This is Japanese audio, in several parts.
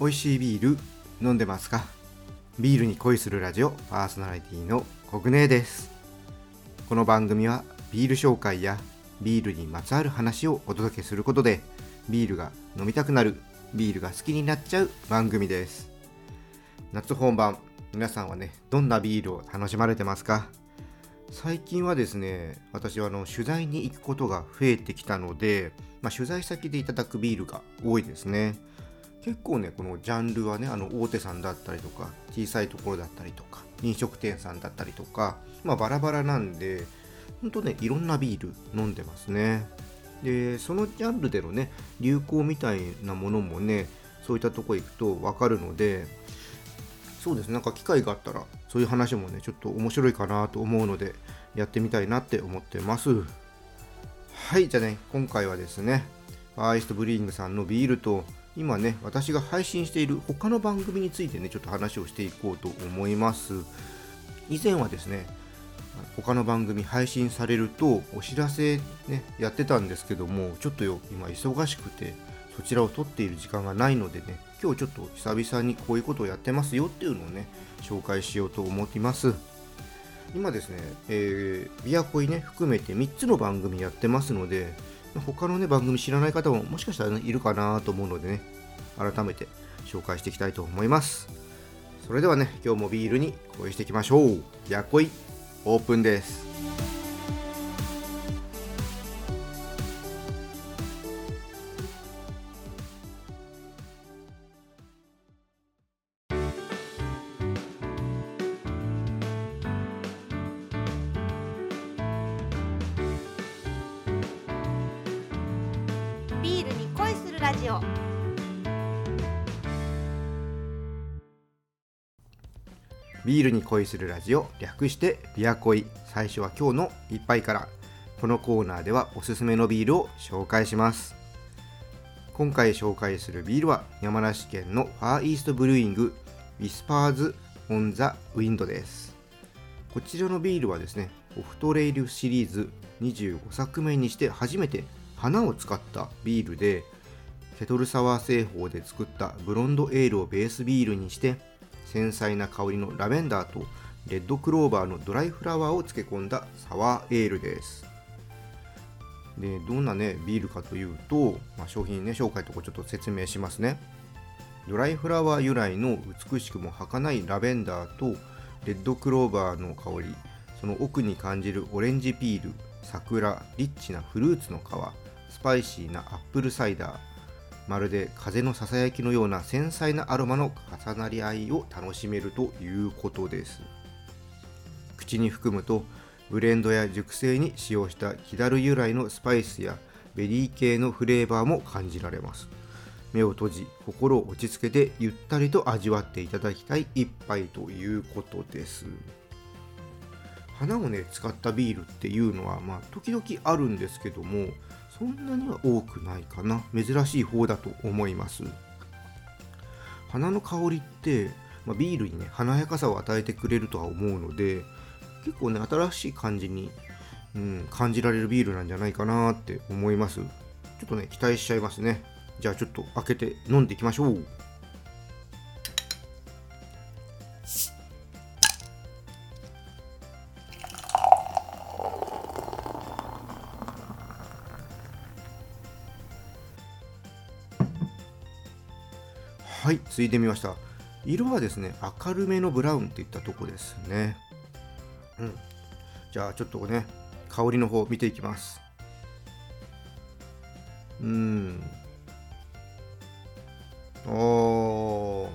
美味しいビール飲んでますか？ビールに恋するラジオパーソナリティのコグネです。この番組はビール紹介やビールにまつわる話をお届けすることでビールが飲みたくなるビールが好きになっちゃう番組です。夏本番皆さんはねどんなビールを楽しまれてますか？最近はですね私はあの取材に行くことが増えてきたので、まあ、取材先でいただくビールが多いですね。結構ねこのジャンルはねあの大手さんだったりとか小さいところだったりとか飲食店さんだったりとかまあバラバラなんでほんとねいろんなビール飲んでますね。でそのジャンルでのね流行みたいなものもねそういったとこ行くと分かるのでそうですねなんか機会があったらそういう話もねちょっと面白いかなと思うのでやってみたいなって思ってます。はいじゃあね今回はですねファーイストブリーイングさんのビールと今ね私が配信している他の番組についてねちょっと話をしていこうと思います。以前はですね他の番組配信されるとお知らせねやってたんですけどもちょっとよ今忙しくてそちらを撮っている時間がないのでね今日ちょっと久々にこういうことをやってますよっていうのをね紹介しようと思います。今ですね、えー、ビアコイね含めて3つの番組やってますので他のね番組知らない方ももしかしたら、ね、いるかなと思うのでね改めて紹介していきたいと思います。それではね今日もビールに恋していきましょう。やこい。オープンです。ビールに恋するラジオ略してビアコイ最初は今日の一杯から。このコーナーではおすすめのビールを紹介します。今回紹介するビールは山梨県のファーイーストブルーイングウィスパーズ・オン・ザ・ウィンドです。こちらのビールはですねオフトレイルシリーズ25作目にして初めて花を使ったビールでケトルサワー製法で作ったブロンドエールをベースビールにして繊細な香りのラベンダーとレッドクローバーのドライフラワーを漬け込んだサワーエールです。でどんなねビールかというと、まあ、商品ね紹介とかちょっと説明しますね。ドライフラワー由来の美しくも儚いラベンダーとレッドクローバーの香りその奥に感じるオレンジピール桜リッチなフルーツの皮スパイシーなアップルサイダーまるで風のささやきのような繊細なアロマの重なり合いを楽しめるということです。口に含むとブレンドや熟成に使用した木樽由来のスパイスやベリー系のフレーバーも感じられます。目を閉じ心を落ち着けてゆったりと味わっていただきたい一杯ということです。花をね使ったビールっていうのはまあ時々あるんですけどもそんなには多くないかな。珍しい方だと思います。花の香りって、まあ、ビールにね華やかさを与えてくれるとは思うので結構ね新しい感じに、うん、感じられるビールなんじゃないかなって思います。ちょっとね期待しちゃいますね。じゃあちょっと開けて飲んでいきましょう。ついでみました。色はですね、明るめのブラウンっていったとこですね。うん。じゃあ、ちょっとね、香りの方見ていきます。うん。あー。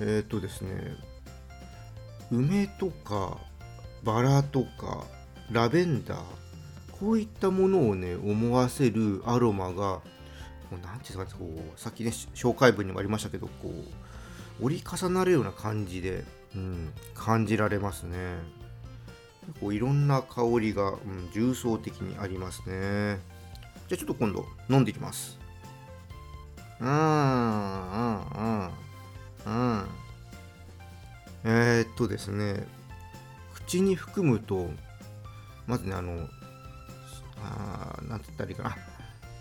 えー、っとですね、梅とか、バラとか、ラベンダー、こういったものをね、思わせるアロマが、うなんていうんですかね、こうさっきね紹介文にもありましたけどこう折り重なるような感じで、うん、感じられますね。結構いろんな香りが、うん、重層的にありますね。じゃあちょっと今度飲んでいきます。うんうんうんうん。えー、っとですね口に含むとまずねあのあーなんて言ったらいいかな。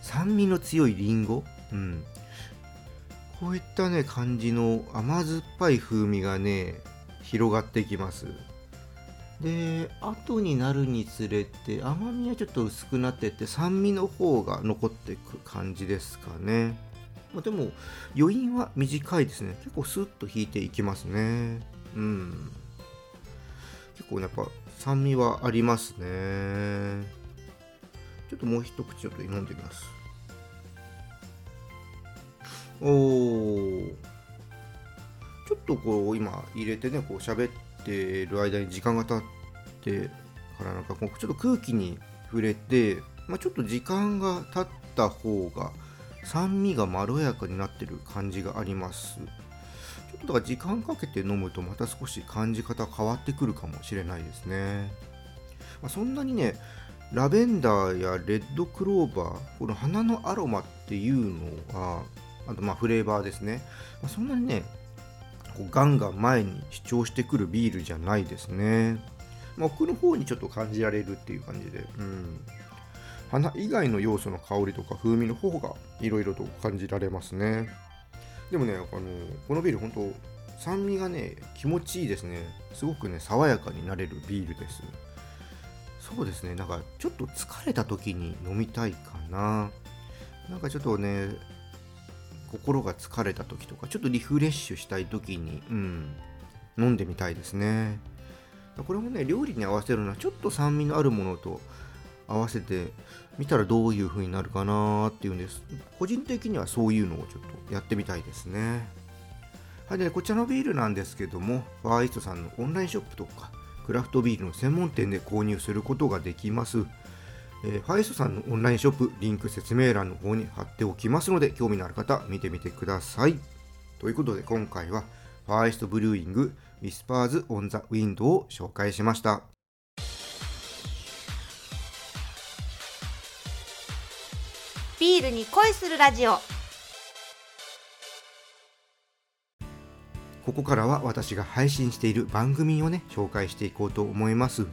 酸味の強いリンゴ、うん、こういったね感じの甘酸っぱい風味がね広がってきます。で後になるにつれて甘みはちょっと薄くなってって酸味の方が残っていく感じですかね、まあ、でも余韻は短いですね。結構スッと引いていきますね。うん。結構やっぱ酸味はありますねともう一口ちょっと飲んでみます。おー。ちょっとこう今入れてねこう喋ってる間に時間が経ってからなんかこうちょっと空気に触れて、まあ、ちょっと時間が経った方が酸味がまろやかになってる感じがあります。ちょっとだから時間かけて飲むとまた少し感じ方変わってくるかもしれないですね、まあ、そんなにねラベンダーやレッドクローバーこの花のアロマっていうのはあとまあフレーバーですね、まあ、そんなにねこうガンガン前に主張してくるビールじゃないですね、まあ、奥の方にちょっと感じられるっていう感じで、うん、花以外の要素の香りとか風味の方がいろいろと感じられますね。でもねあのこのビール本当酸味がね気持ちいいですね。すごくね爽やかになれるビールです。そうですね。なんかちょっと疲れた時に飲みたいかな。なんかちょっとね心が疲れた時とかちょっとリフレッシュしたい時に、うん、飲んでみたいですね。これもね料理に合わせるのはちょっと酸味のあるものと合わせてみたらどういう風になるかなっていうんです。個人的にはそういうのをちょっとやってみたいですね。はいでこちらのビールなんですけどもファーイストさんのオンラインショップとかクラフトビールの専門店で購入することができますえー、ファーイーストさんのオンラインショップ、リンク説明欄の方に貼っておきますので、興味のある方、見てみてください。ということで、今回は、ファーイーストブルーイング、ウィスパーズ・オン・ザ・ウィンドを紹介しました。ビールに恋するラジオここからは私が配信している番組をね紹介していこうと思います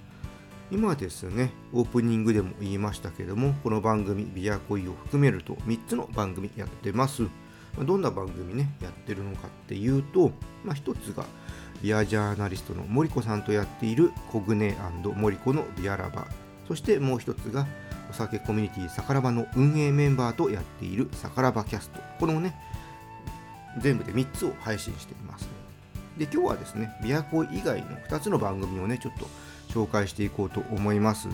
今ですね、オープニングでも言いましたけども、この番組、ビアコイを含めると3つの番組やってます。どんな番組ね、やってるのかっていうと、まあ、1つが、ビアジャーナリストの森子さんとやっているコグネ森子のビアラバー。そしてもう1つが、お酒コミュニティサカラバの運営メンバーとやっているサカラバキャスト。このね、全部で3つを配信しています。で、今日はですね、ビアコイ以外の2つの番組をね、ちょっと紹介していこうと思います。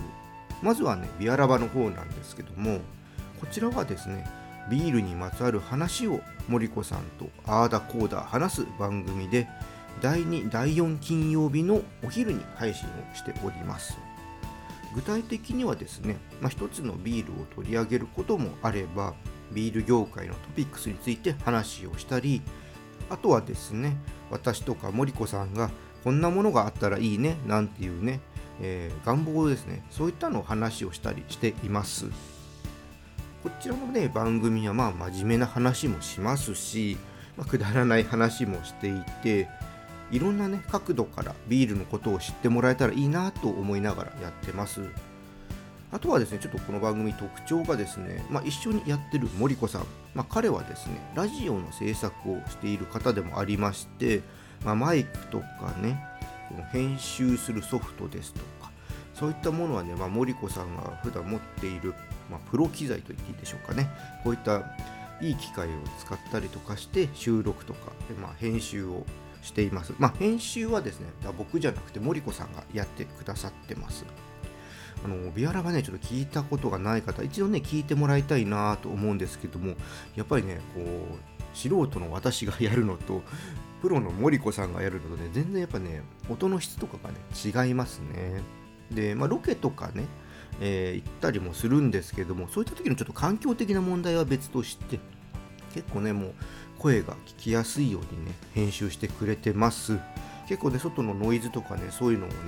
まずはねビアラバの方なんですけどもこちらはですねビールにまつわる話を森子さんとあーだこーだ話す番組で第2第4金曜日のお昼に配信をしております。具体的にはですね、まあ、一つのビールを取り上げることもあればビール業界のトピックスについて話をしたりあとはですね私とか森子さんがこんなものがあったらいいねなんていうね、えー、願望ですね。そういったのを話をしたりしています。こちらのね番組はまあ真面目な話もしますし、まあ、くだらない話もしていていろんなね角度からビールのことを知ってもらえたらいいなと思いながらやってます。あとはですね、ちょっとこの番組特徴がですね、まあ、一緒にやってる森子さん、まあ、彼はですね、ラジオの制作をしている方でもありまして、まあ、マイクとかね編集するソフトですとかそういったものはね、まあ、森子さんが普段持っている、ま、プロ機材と言っていいでしょうかねこういったいい機械を使ったりとかして収録とか、ま、編集をしています。ま、編集はですね、僕じゃなくて森子さんがやってくださってます。あのビアラがね、ちょっと聞いたことがない方、一度ね、聞いてもらいたいなと思うんですけども、やっぱりね、こう、素人の私がやるのと、プロの森子さんがやるのとね、全然やっぱね、音の質とかがね、違いますね。で、まあ、ロケとかね、えー、行ったりもするんですけども、そういった時のちょっと環境的な問題は別として、結構ね、もう声が聞きやすいようにね、編集してくれてます。結構ね、外のノイズとかね、そういうのもね、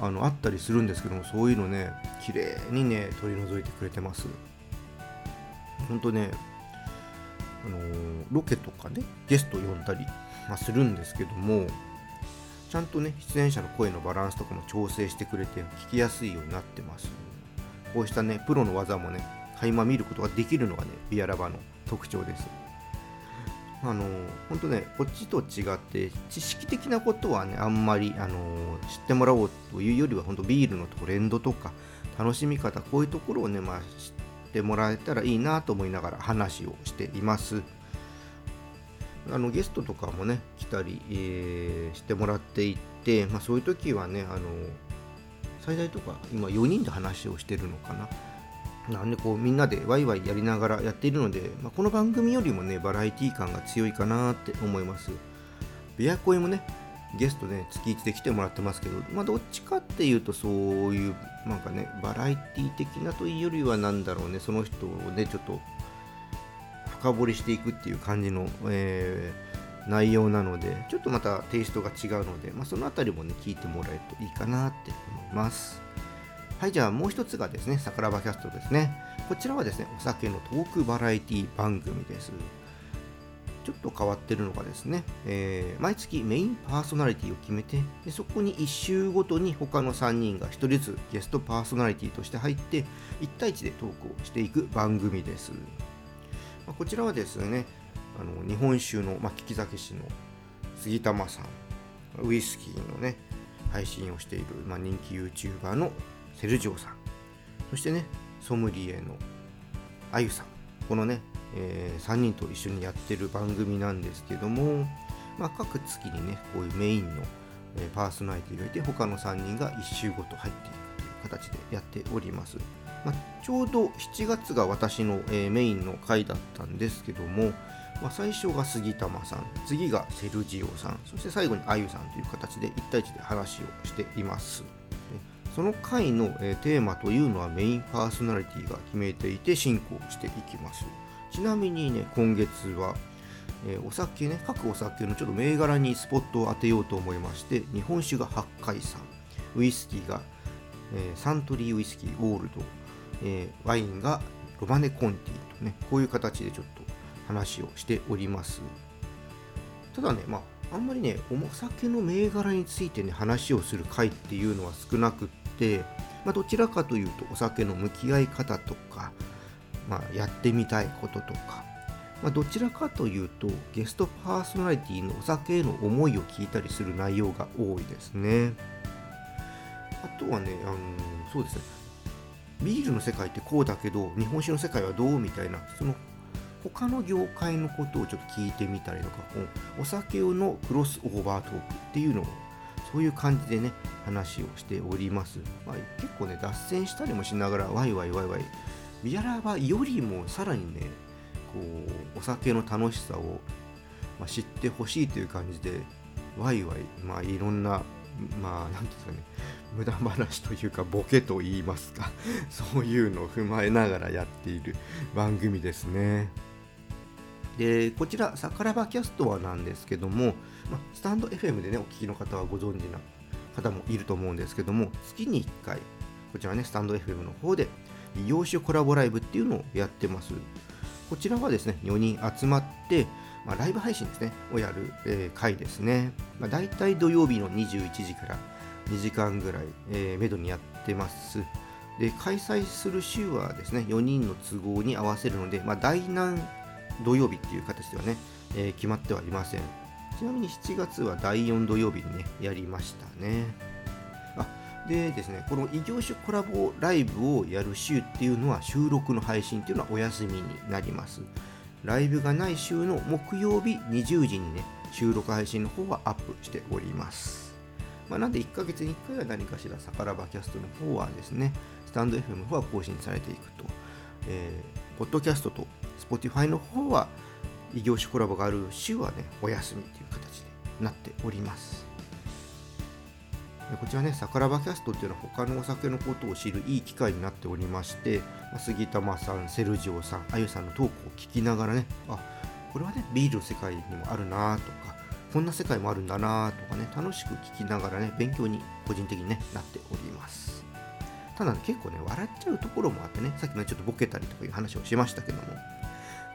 あのあったりするんですけども、そういうのね、綺麗にね、取り除いてくれてます。ほんとね、あのー、ロケとかねゲスト呼んだり、まあ、するんですけどもちゃんとね出演者の声のバランスとかも調整してくれて聞きやすいようになってますこうしたねプロの技もね垣間見ることができるのがねビアラバの特徴ですあの本当ねこっちと違って知識的なことはねあんまりあの知ってもらおうというよりは本当ビールのトレンドとか楽しみ方こういうところをねまあ知ってもらえたらいいなと思いながら話をしています。あのゲストとかもね来たり、えー、してもらっていて、まあ、そういう時はねあの最大とか今4人で話をしてるのかな。なんでこうみんなでワイワイやりながらやっているので、まあ、この番組よりもねバラエティ感が強いかなって思います。ビアコイもねゲストね月1で来てもらってますけど、まあ、どっちかっていうとそういうなんかねバラエティ的なというよりはなんだろうねその人をねちょっと深掘りしていくっていう感じの、えー、内容なのでちょっとまたテイストが違うので、まあ、その辺りもね聞いてもらえるといいかなって思います。はいじゃあもう一つがですね桜庭キャストですね。こちらはですねお酒のトークバラエティ番組です。ちょっと変わってるのがですね、えー、毎月メインパーソナリティを決めてでそこに1週ごとに他の3人が1人ずつゲストパーソナリティとして入って1対1でトークをしていく番組です。まあ、こちらはですねあの日本酒の、まあ、利き酒師の杉玉さんウイスキーのね配信をしている、まあ、人気 YouTuber のセルジオさん。そしてねソムリエのあゆさん。このね、えー、3人と一緒にやってる番組なんですけども、まあ、各月にねこういうメインの、え、パーソナリティがいて他の3人が1週ごと入っていくという形でやっております。まあ、ちょうど7月が私の、えー、メインの回だったんですけども、まあ、最初が杉玉さん次がセルジオさんそして最後にあゆさんという形で1対1で話をしています。その回の、え、テーマというのはメインパーソナリティが決めていて進行していきますちなみにね今月はえ、お酒ね各お酒のちょっと銘柄にスポットを当てようと思いまして日本酒が八海山ウイスキーが、え、サントリーウイスキーオールドえ、ワインがロマネ・コンティとね、こういう形でちょっと話をしております。ただね、まあ、あんまりね、お酒の銘柄についてね、話をする回っていうのは少なくて、まあ、どちらかというと、お酒の向き合い方とか、まあ、やってみたいこととか、まあ、どちらかというと、ゲストパーソナリティのお酒への思いを聞いたりする内容が多いですね。あとはね、あのそうですね、ビールの世界ってこうだけど日本酒の世界はどうみたいなその他の業界のことをちょっと聞いてみたりとかお酒のクロスオーバートークっていうのをそういう感じでね話をしております、まあ、結構ね脱線したりもしながらワイワイワイワイ。ビアラバよりもさらにねこうお酒の楽しさを、ま、知ってほしいという感じでワイワイ。まあいろんなまあ何ですかね無駄話というかボケと言いますかそういうのを踏まえながらやっている番組ですね。でこちら「さからばキャスト」はなんですけども、まスタンド FM でねお聞きの方はご存知な方もいると思うんですけども月に1回こちらねスタンド FM の方で異業種コラボライブっていうのをやってますこちらはですね4人集まってま、ライブ配信ですね、をやる、えー、回ですね。まあ、大体土曜日の21時から2時間ぐらい、えー、めどにやってます。で、開催する週はですね、4人の都合に合わせるので、まあ、第何土曜日っていう形ではね、えー、決まってはいません。ちなみに7月は第4土曜日にね、やりましたね。あでですね、この異業種コラボライブをやる週っていうのは収録の配信っていうのはお休みになります。ライブがない週の木曜日20時にね、収録配信の方はアップしております。まあ、なんで1ヶ月に1回は何かしら、さからばキャストの方はですね、スタンド FM の方は更新されていくと。えー、ポッドキャストと Spotify の方は異業種コラボがある週はね、お休みという形でなっております。こちらね、さからばキャストっていうのは他のお酒のことを知るいい機会になっておりまして、杉玉さん、セルジオさん、あゆさんのトークを聞きながらね、あこれはね、ビールの世界にもあるなとか、こんな世界もあるんだなとかね、楽しく聞きながらね、勉強に個人的に、ね、なっております。ただ、ね、結構ね、笑っちゃうところもあってね、さっきのちょっとボケたりとかいう話をしましたけども、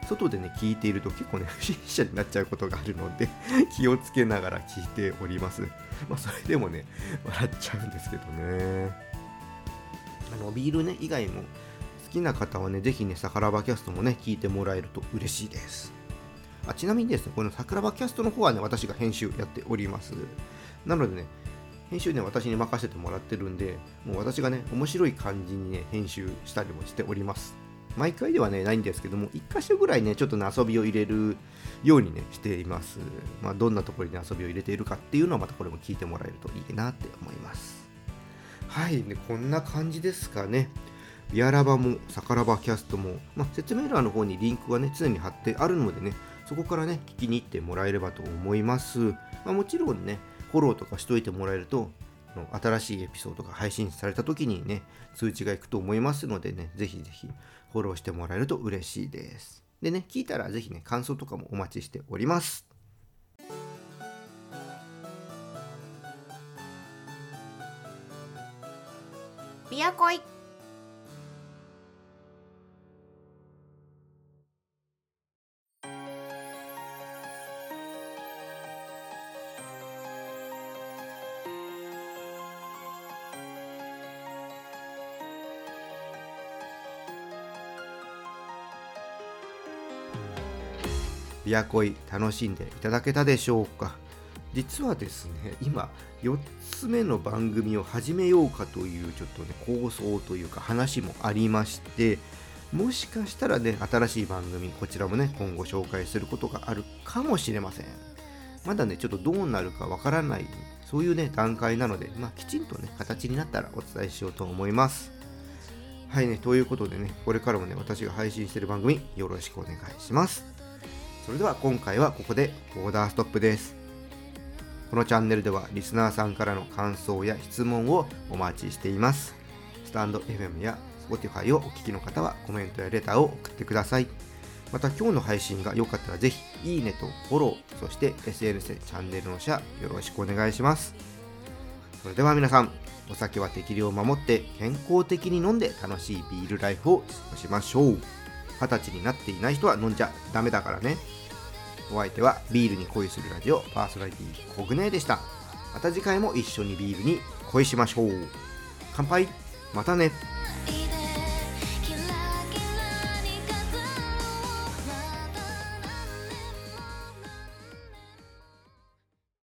外でね、聞いていると結構ね、不審者になっちゃうことがあるので 気をつけながら聞いております。まあ、それでもね、笑っちゃうんですけどね。あの、ビールね、以外も好きな方はね、ぜひね、サカラバキャストもね、聞いてもらえると嬉しいです。あちなみにですね、この桜庭キャストの方はね、私が編集やっております。なのでね、編集ね、私に任せてもらってるんで、もう私がね、面白い感じにね、編集したりもしております。毎回ではね、ないんですけども、1箇所ぐらいね、ちょっとね、遊びを入れるようにね、しています。まあ、どんなところに遊びを入れているかっていうのは、またこれも聞いてもらえるといいなって思います。はい、ね、こんな感じですかね。ビアラバも、サカラバキャストも、まあ、説明欄の方にリンクがね、常に貼ってあるのでね、そこからね、聞きに行ってもらえればと思います。まあ、もちろんね、フォローとかしといてもらえると、新しいエピソードが配信された時にね、通知がいくと思いますのでね、ぜひぜひフォローしてもらえると嬉しいです。でね、聞いたらぜひね、感想とかもお待ちしております。ビアコイビアコイ楽しんでいただけたでしょうか。実はですね今4つ目の番組を始めようかというちょっとね構想というか話もありましてもしかしたらね新しい番組こちらもね今後紹介することがあるかもしれません。まだねちょっとどうなるかわからないそういうね段階なので、まあ、きちんとね形になったらお伝えしようと思います。はいねということでねこれからもね私が配信してる番組よろしくお願いします。それでは今回はここでオーダーストップです。このチャンネルではリスナーさんからの感想や質問をお待ちしています。スタンド FM や Spotify をお聞きの方はコメントやレターを送ってください。また今日の配信が良かったらぜひいいねとフォロー、そして SNS でチャンネルのシェアよろしくお願いします。それでは皆さん、お酒は適量を守って健康的に飲んで楽しいビールライフを過ごしましょう。二十歳になっていない人は飲んじゃダメだからね。お相手はビールに恋するラジオパーソナリティコグネでした。また次回も一緒にビールに恋しましょう。乾杯またね